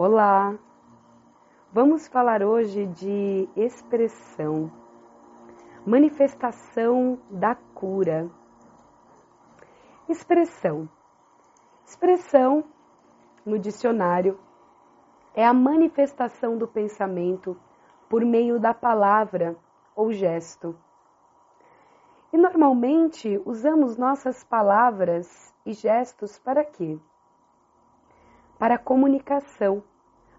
Olá! Vamos falar hoje de expressão, manifestação da cura. Expressão. Expressão, no dicionário, é a manifestação do pensamento por meio da palavra ou gesto. E normalmente usamos nossas palavras e gestos para quê? Para a comunicação,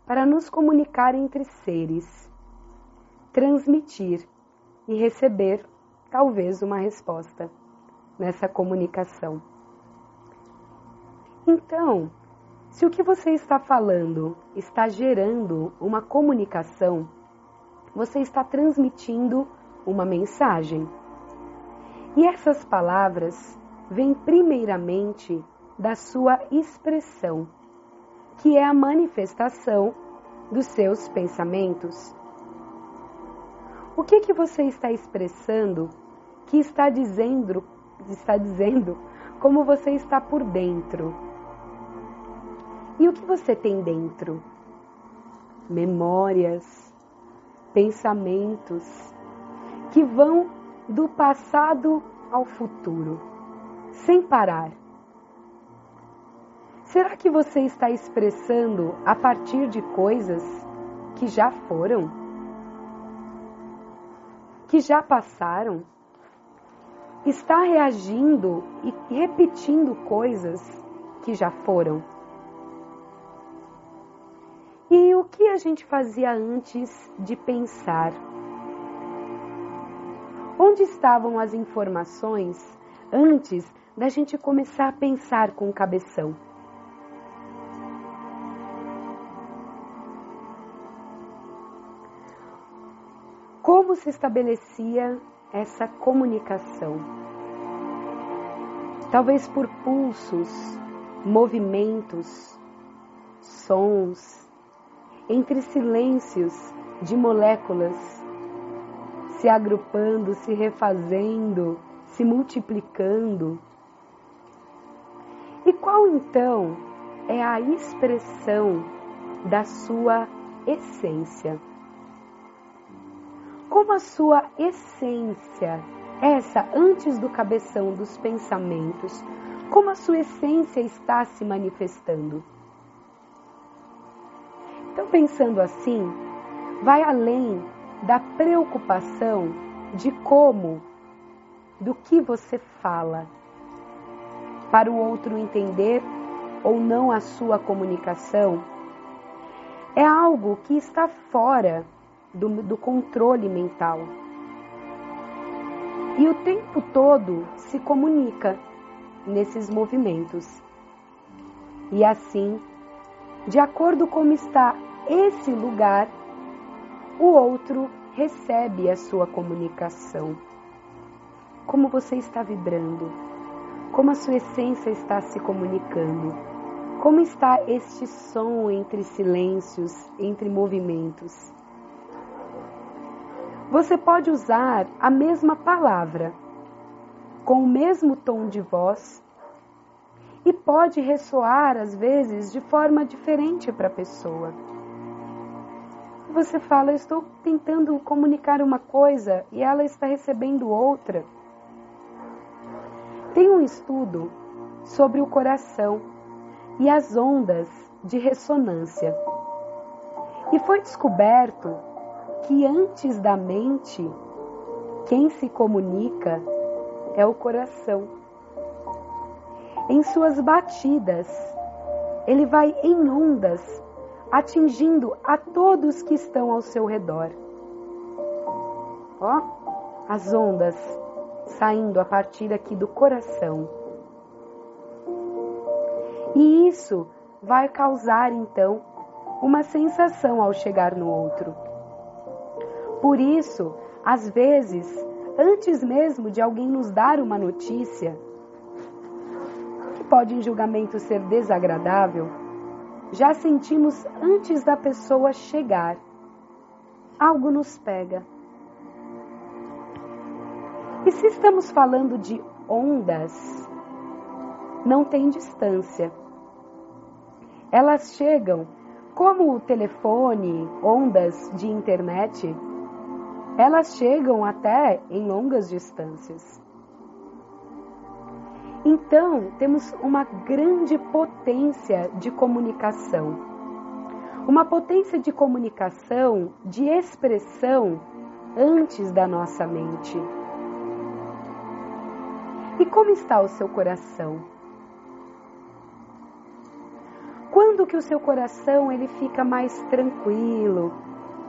para nos comunicar entre seres, transmitir e receber talvez uma resposta nessa comunicação. Então, se o que você está falando está gerando uma comunicação, você está transmitindo uma mensagem. E essas palavras vêm primeiramente da sua expressão que é a manifestação dos seus pensamentos. O que que você está expressando que está dizendo, está dizendo como você está por dentro? E o que você tem dentro? Memórias, pensamentos que vão do passado ao futuro, sem parar. Será que você está expressando a partir de coisas que já foram? Que já passaram? Está reagindo e repetindo coisas que já foram? E o que a gente fazia antes de pensar? Onde estavam as informações antes da gente começar a pensar com o cabeção? Como se estabelecia essa comunicação? Talvez por pulsos, movimentos, sons, entre silêncios de moléculas se agrupando, se refazendo, se multiplicando. E qual então é a expressão da sua essência? Como a sua essência, essa antes do cabeção dos pensamentos, como a sua essência está se manifestando. Então, pensando assim, vai além da preocupação de como, do que você fala, para o outro entender ou não a sua comunicação, é algo que está fora do, do controle mental. E o tempo todo se comunica nesses movimentos. E assim, de acordo como está esse lugar, o outro recebe a sua comunicação. Como você está vibrando, como a sua essência está se comunicando, como está este som entre silêncios, entre movimentos. Você pode usar a mesma palavra, com o mesmo tom de voz, e pode ressoar às vezes de forma diferente para a pessoa. Você fala, estou tentando comunicar uma coisa e ela está recebendo outra. Tem um estudo sobre o coração e as ondas de ressonância. E foi descoberto que antes da mente, quem se comunica é o coração. Em suas batidas, ele vai em ondas, atingindo a todos que estão ao seu redor. Ó, as ondas saindo a partir aqui do coração. E isso vai causar então uma sensação ao chegar no outro. Por isso, às vezes, antes mesmo de alguém nos dar uma notícia, que pode em julgamento ser desagradável, já sentimos antes da pessoa chegar. Algo nos pega. E se estamos falando de ondas, não tem distância. Elas chegam como o telefone, ondas de internet, elas chegam até em longas distâncias. Então, temos uma grande potência de comunicação. Uma potência de comunicação, de expressão antes da nossa mente. E como está o seu coração? Quando que o seu coração ele fica mais tranquilo,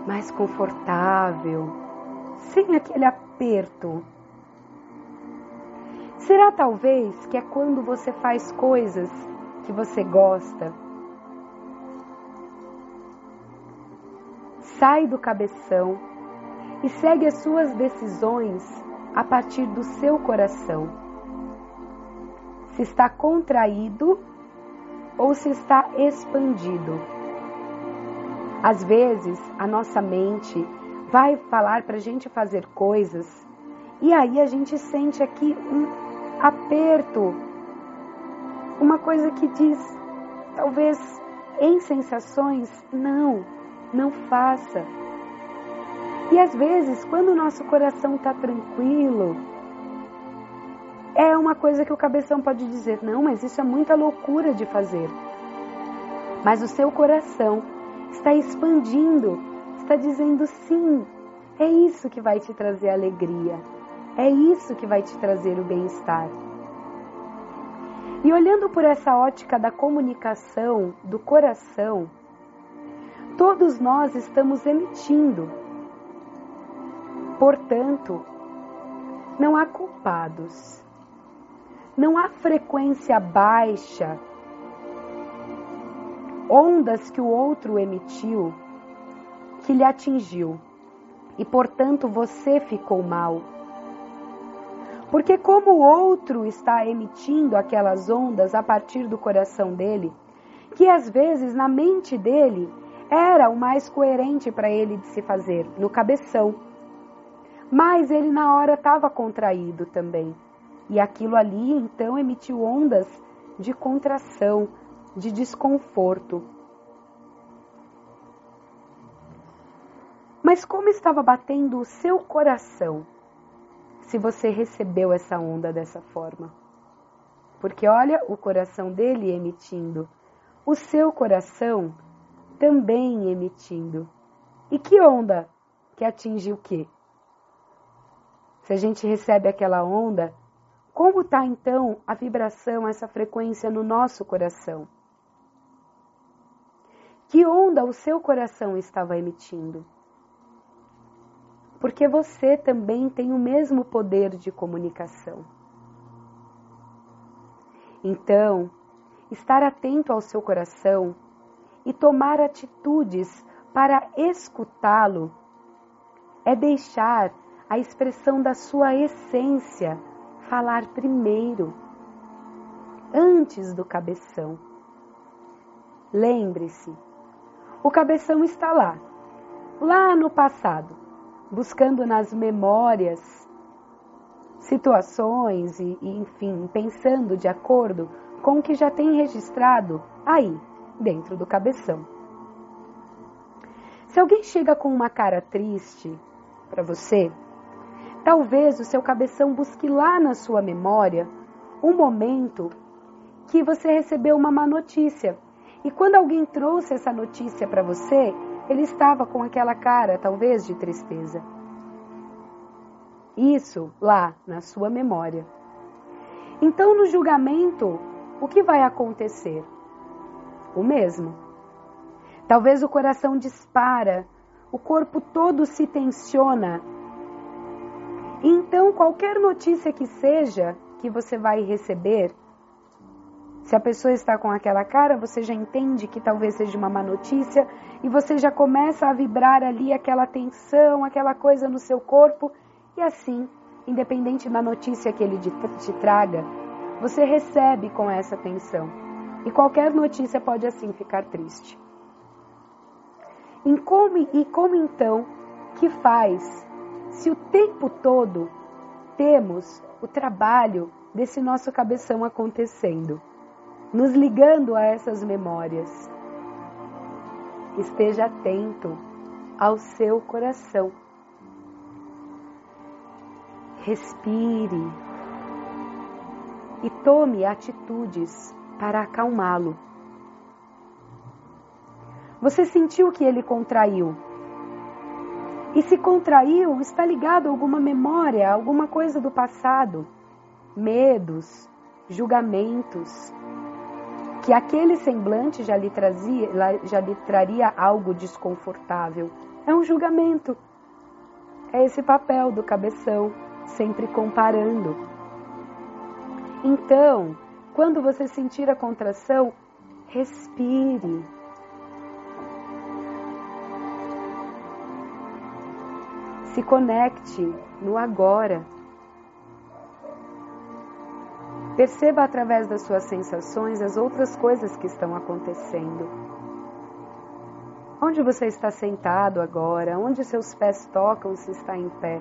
mais confortável, sem aquele aperto? Será talvez que é quando você faz coisas que você gosta? Sai do cabeção e segue as suas decisões a partir do seu coração. Se está contraído ou se está expandido. Às vezes, a nossa mente vai falar para a gente fazer coisas e aí a gente sente aqui um aperto, uma coisa que diz, talvez em sensações, não, não faça. E às vezes, quando o nosso coração está tranquilo, é uma coisa que o cabeção pode dizer: não, mas isso é muita loucura de fazer. Mas o seu coração está expandindo, está dizendo sim, é isso que vai te trazer alegria. É isso que vai te trazer o bem-estar. E olhando por essa ótica da comunicação, do coração, todos nós estamos emitindo. Portanto, não há culpados. Não há frequência baixa, ondas que o outro emitiu que lhe atingiu e, portanto, você ficou mal. Porque, como o outro está emitindo aquelas ondas a partir do coração dele, que às vezes na mente dele era o mais coerente para ele de se fazer, no cabeção. Mas ele na hora estava contraído também. E aquilo ali então emitiu ondas de contração, de desconforto. Mas como estava batendo o seu coração? se você recebeu essa onda dessa forma. Porque olha o coração dele emitindo, o seu coração também emitindo. E que onda que atinge o quê? Se a gente recebe aquela onda, como está então a vibração, essa frequência no nosso coração? Que onda o seu coração estava emitindo? Porque você também tem o mesmo poder de comunicação. Então, estar atento ao seu coração e tomar atitudes para escutá-lo é deixar a expressão da sua essência falar primeiro, antes do cabeção. Lembre-se, o cabeção está lá, lá no passado buscando nas memórias situações e, e, enfim, pensando de acordo com o que já tem registrado aí, dentro do cabeção. Se alguém chega com uma cara triste para você, talvez o seu cabeção busque lá na sua memória um momento que você recebeu uma má notícia. E quando alguém trouxe essa notícia para você, ele estava com aquela cara, talvez, de tristeza. Isso lá na sua memória. Então, no julgamento, o que vai acontecer? O mesmo. Talvez o coração dispara, o corpo todo se tensiona. Então, qualquer notícia que seja que você vai receber, se a pessoa está com aquela cara, você já entende que talvez seja uma má notícia e você já começa a vibrar ali aquela tensão, aquela coisa no seu corpo e assim, independente da notícia que ele te traga, você recebe com essa tensão. E qualquer notícia pode assim ficar triste. E como, e como então que faz se o tempo todo temos o trabalho desse nosso cabeção acontecendo? Nos ligando a essas memórias. esteja atento ao seu coração. Respire e tome atitudes para acalmá-lo. Você sentiu que ele contraiu. E se contraiu, está ligado a alguma memória, alguma coisa do passado, medos, julgamentos, que aquele semblante já lhe, trazia, já lhe traria algo desconfortável. É um julgamento. É esse papel do cabeção, sempre comparando. Então, quando você sentir a contração, respire. Se conecte no agora. Perceba através das suas sensações as outras coisas que estão acontecendo. Onde você está sentado agora? Onde seus pés tocam se está em pé?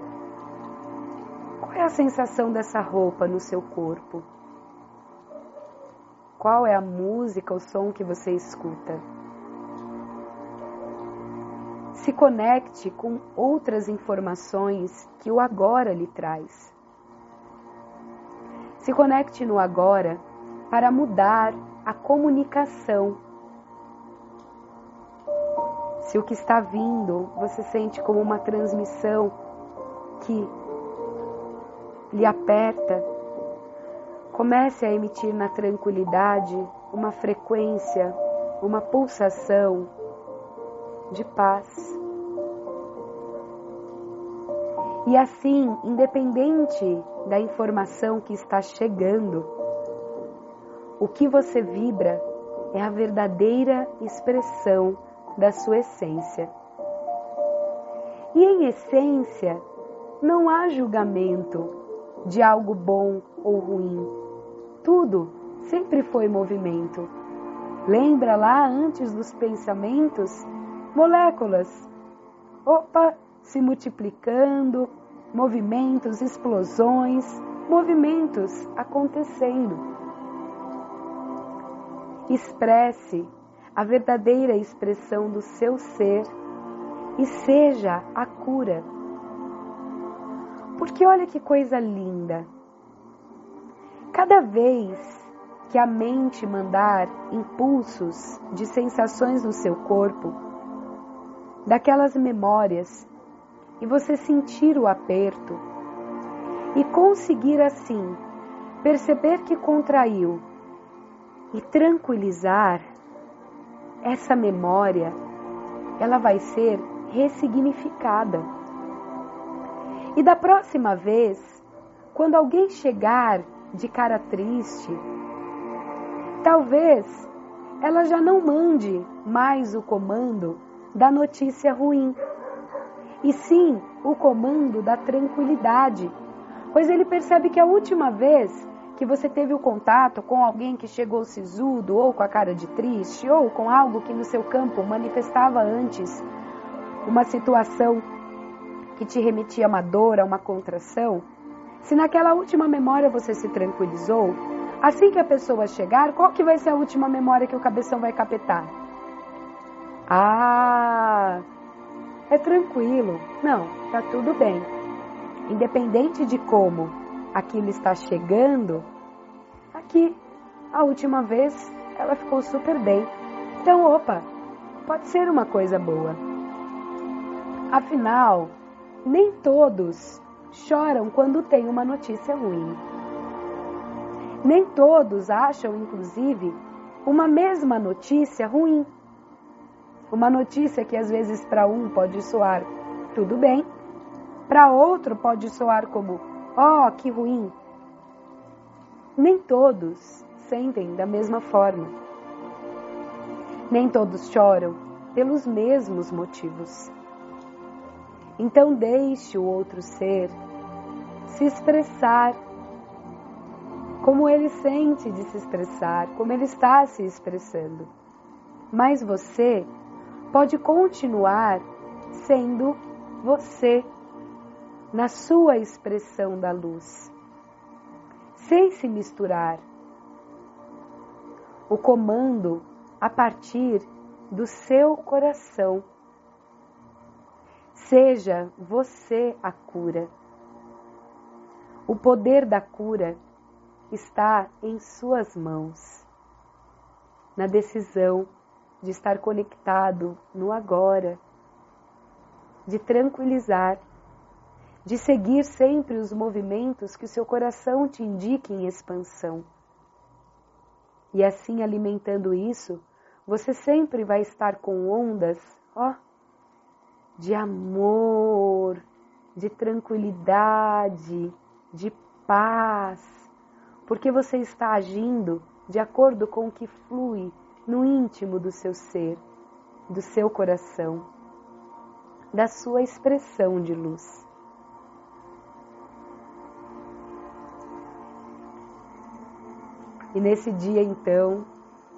Qual é a sensação dessa roupa no seu corpo? Qual é a música, o som que você escuta? Se conecte com outras informações que o agora lhe traz. Se conecte no agora para mudar a comunicação. Se o que está vindo você sente como uma transmissão que lhe aperta, comece a emitir na tranquilidade uma frequência, uma pulsação de paz. E assim, independente da informação que está chegando, o que você vibra é a verdadeira expressão da sua essência. E em essência, não há julgamento de algo bom ou ruim. Tudo sempre foi movimento. Lembra lá antes dos pensamentos? Moléculas. Opa, se multiplicando, movimentos, explosões, movimentos acontecendo. Expresse a verdadeira expressão do seu ser e seja a cura. Porque olha que coisa linda. Cada vez que a mente mandar impulsos de sensações no seu corpo, daquelas memórias e você sentir o aperto e conseguir assim perceber que contraiu e tranquilizar essa memória, ela vai ser ressignificada. E da próxima vez, quando alguém chegar de cara triste, talvez ela já não mande mais o comando da notícia ruim e sim o comando da tranquilidade, pois ele percebe que a última vez que você teve o contato com alguém que chegou sisudo ou com a cara de triste ou com algo que no seu campo manifestava antes uma situação que te remetia a uma dor, a uma contração, se naquela última memória você se tranquilizou, assim que a pessoa chegar, qual que vai ser a última memória que o cabeção vai capetar? Ah, é tranquilo. Não, tá tudo bem. Independente de como aquilo está chegando, aqui, a última vez, ela ficou super bem. Então, opa, pode ser uma coisa boa. Afinal, nem todos choram quando tem uma notícia ruim. Nem todos acham, inclusive, uma mesma notícia ruim. Uma notícia que às vezes para um pode soar tudo bem, para outro pode soar como oh, que ruim. Nem todos sentem da mesma forma. Nem todos choram pelos mesmos motivos. Então deixe o outro ser se expressar como ele sente de se expressar, como ele está se expressando. Mas você pode continuar sendo você na sua expressão da luz, sem se misturar. O comando a partir do seu coração. Seja você a cura. O poder da cura está em suas mãos, na decisão de estar conectado no agora, de tranquilizar, de seguir sempre os movimentos que o seu coração te indique em expansão. E assim alimentando isso, você sempre vai estar com ondas, ó, de amor, de tranquilidade, de paz, porque você está agindo de acordo com o que flui no íntimo do seu ser, do seu coração, da sua expressão de luz. E nesse dia, então,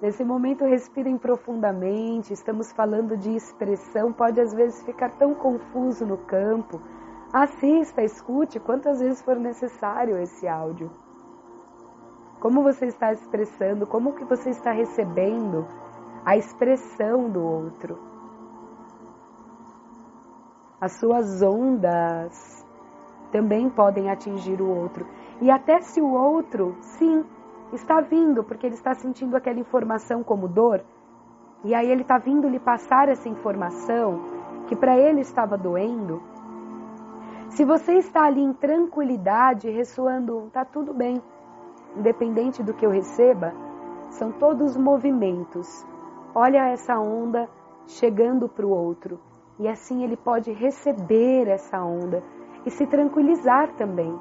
nesse momento, respirem profundamente. Estamos falando de expressão, pode às vezes ficar tão confuso no campo. Assista, escute quantas vezes for necessário esse áudio. Como você está expressando, como que você está recebendo a expressão do outro. As suas ondas também podem atingir o outro. E até se o outro, sim, está vindo porque ele está sentindo aquela informação como dor, e aí ele está vindo lhe passar essa informação que para ele estava doendo. Se você está ali em tranquilidade, ressoando, tá tudo bem, independente do que eu receba, são todos movimentos. Olha essa onda chegando para o outro, e assim ele pode receber essa onda e se tranquilizar também.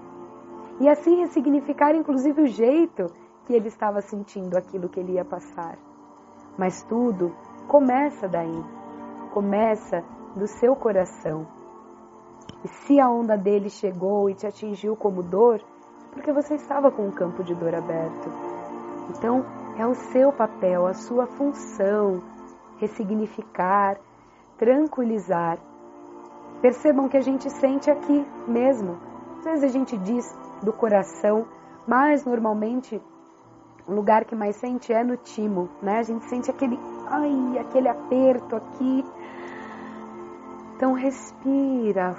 E assim ressignificar, inclusive, o jeito que ele estava sentindo aquilo que ele ia passar. Mas tudo começa daí, começa do seu coração. E se a onda dele chegou e te atingiu como dor, porque você estava com um campo de dor aberto. Então, é o seu papel, a sua função ressignificar, tranquilizar. Percebam que a gente sente aqui mesmo. Às vezes a gente diz do coração, mas normalmente o lugar que mais sente é no timo, né? A gente sente aquele, ai, aquele aperto aqui. Então respira.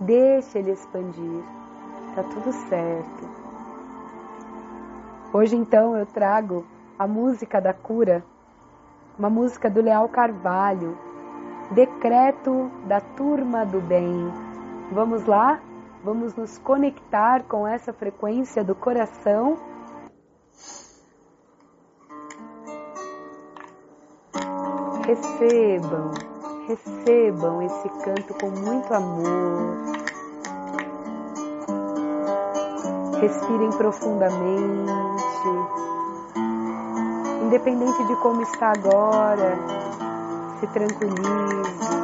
Deixa ele expandir. Tá tudo certo. Hoje então eu trago a música da cura, uma música do Leal Carvalho, Decreto da Turma do Bem. Vamos lá? Vamos nos conectar com essa frequência do coração. Recebam, recebam esse canto com muito amor. Respirem profundamente. Independente de como está agora, se tranquilize.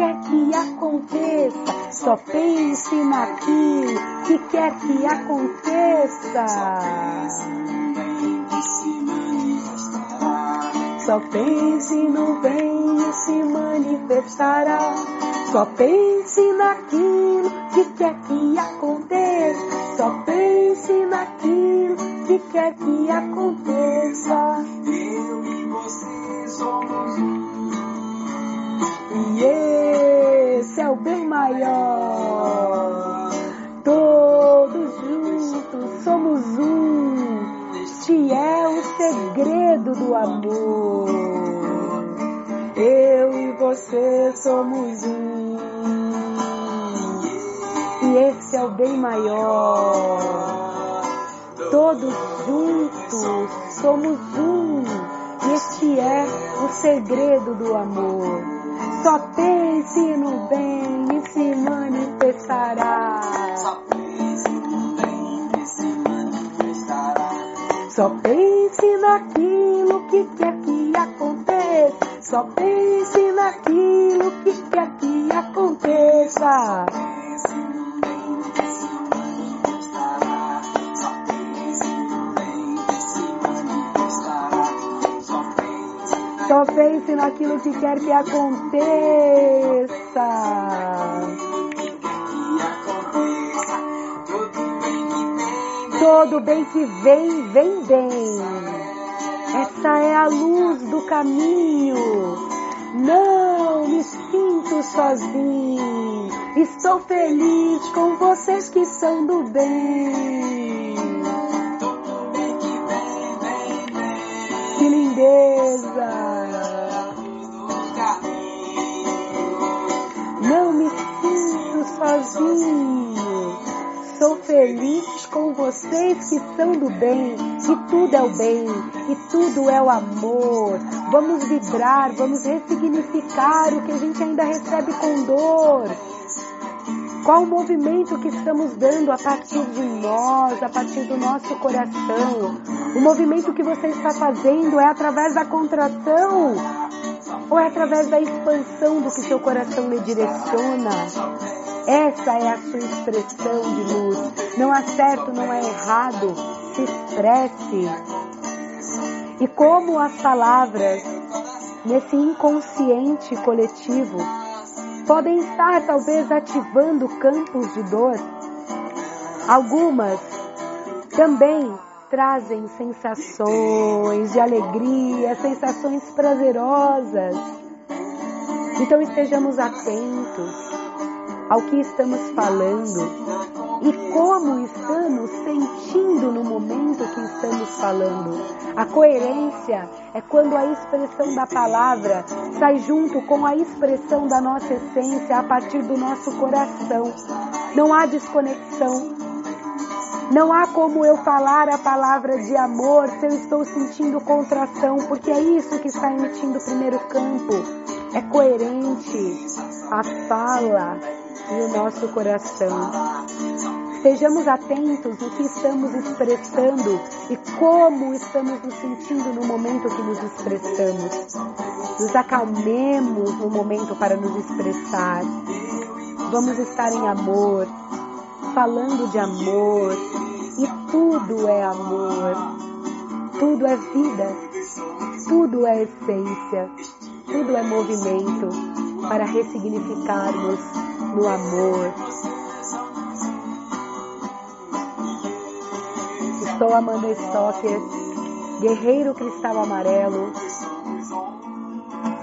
quer que aconteça. Só pense naquilo que quer que aconteça. Só pense no bem e se manifestará. Só pense naquilo que quer que aconteça. Só pense naquilo que quer que aconteça. Eu e você somos um. E esse é o bem maior. Todos juntos somos um. Este é o segredo do amor. Eu e você somos um. E esse é o bem maior Todos juntos somos um. Este é o segredo do amor. Só pense no bem e se manifestará. Só pense no bem que se manifestará. Só pense naquilo que quer que aconteça. Só pense naquilo que quer que aconteça. Só pense naquilo que quer que aconteça. Todo bem que vem, vem, bem. Essa é a luz do caminho. Não me sinto sozinho. Estou feliz com vocês que são do bem. Que lindeza! Sozinho. Sou feliz com vocês que são do bem, que tudo é o bem, que tudo é o amor. Vamos vibrar, vamos ressignificar o que a gente ainda recebe com dor. Qual o movimento que estamos dando a partir de nós, a partir do nosso coração? O movimento que você está fazendo é através da contração ou é através da expansão do que seu coração lhe direciona? Essa é a sua expressão de luz. Não há certo, não é errado. Se expresse. E como as palavras nesse inconsciente coletivo podem estar talvez ativando campos de dor, algumas também trazem sensações de alegria, sensações prazerosas. Então estejamos atentos ao que estamos falando e como estamos sentindo no momento que estamos falando. A coerência é quando a expressão da palavra sai junto com a expressão da nossa essência a partir do nosso coração. Não há desconexão. Não há como eu falar a palavra de amor se eu estou sentindo contração, porque é isso que está emitindo o primeiro campo. É coerente a fala e o nosso coração. Estejamos atentos no que estamos expressando e como estamos nos sentindo no momento que nos expressamos. Nos acalmemos no momento para nos expressar. Vamos estar em amor, falando de amor, e tudo é amor, tudo é vida, tudo é essência, tudo é movimento para ressignificarmos no amor. Estou Amanda Stocker, guerreiro cristal amarelo,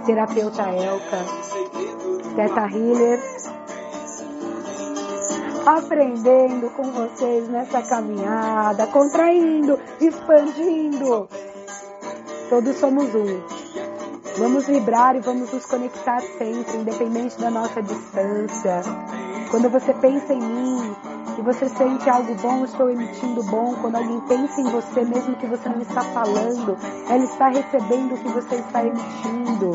terapeuta Elka, Teta Healer, aprendendo com vocês nessa caminhada, contraindo, expandindo. Todos somos um. Vamos vibrar e vamos nos conectar sempre, independente da nossa distância. Quando você pensa em mim e você sente algo bom, estou emitindo bom. Quando alguém pensa em você, mesmo que você não está falando, ela está recebendo o que você está emitindo.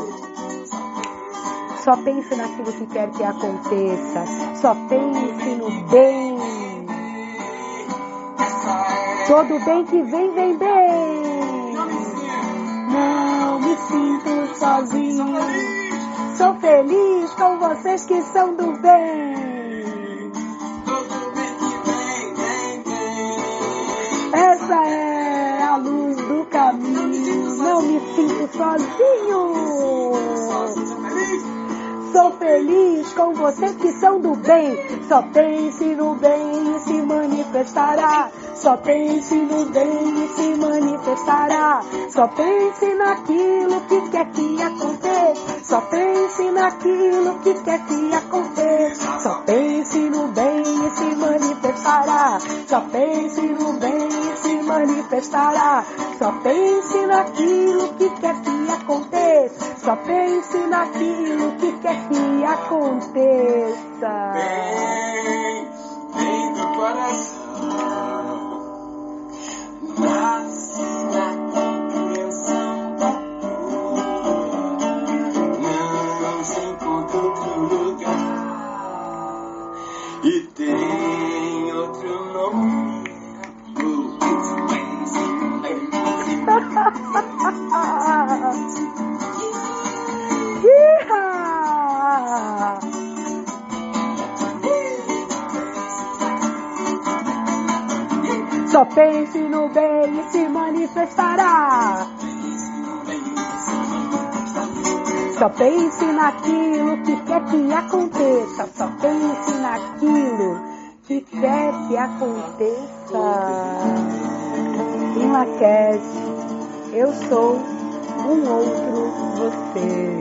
Só pense naquilo que quer que aconteça. Só pense no bem. Todo bem que vem, vem bem. Sinto sozinho. Sou feliz com vocês que são do bem. Essa é a luz do caminho. Não me sinto sozinho. Sou feliz com vocês que são do bem. Só pense no bem e se manifestará. Só pense no bem e se manifestará. Só pense naquilo que quer que aconteça. Só pense naquilo que quer que aconteça. Só pense no bem e se manifestará. Só pense no bem e se manifestará. Só pense naquilo que quer que aconteça. Só pense naquilo que quer que aconteça. Vem, vem do coração. I've that. Só pense naquilo que quer que aconteça. Só pense naquilo que quer que aconteça. Em Laquete, eu sou um outro você.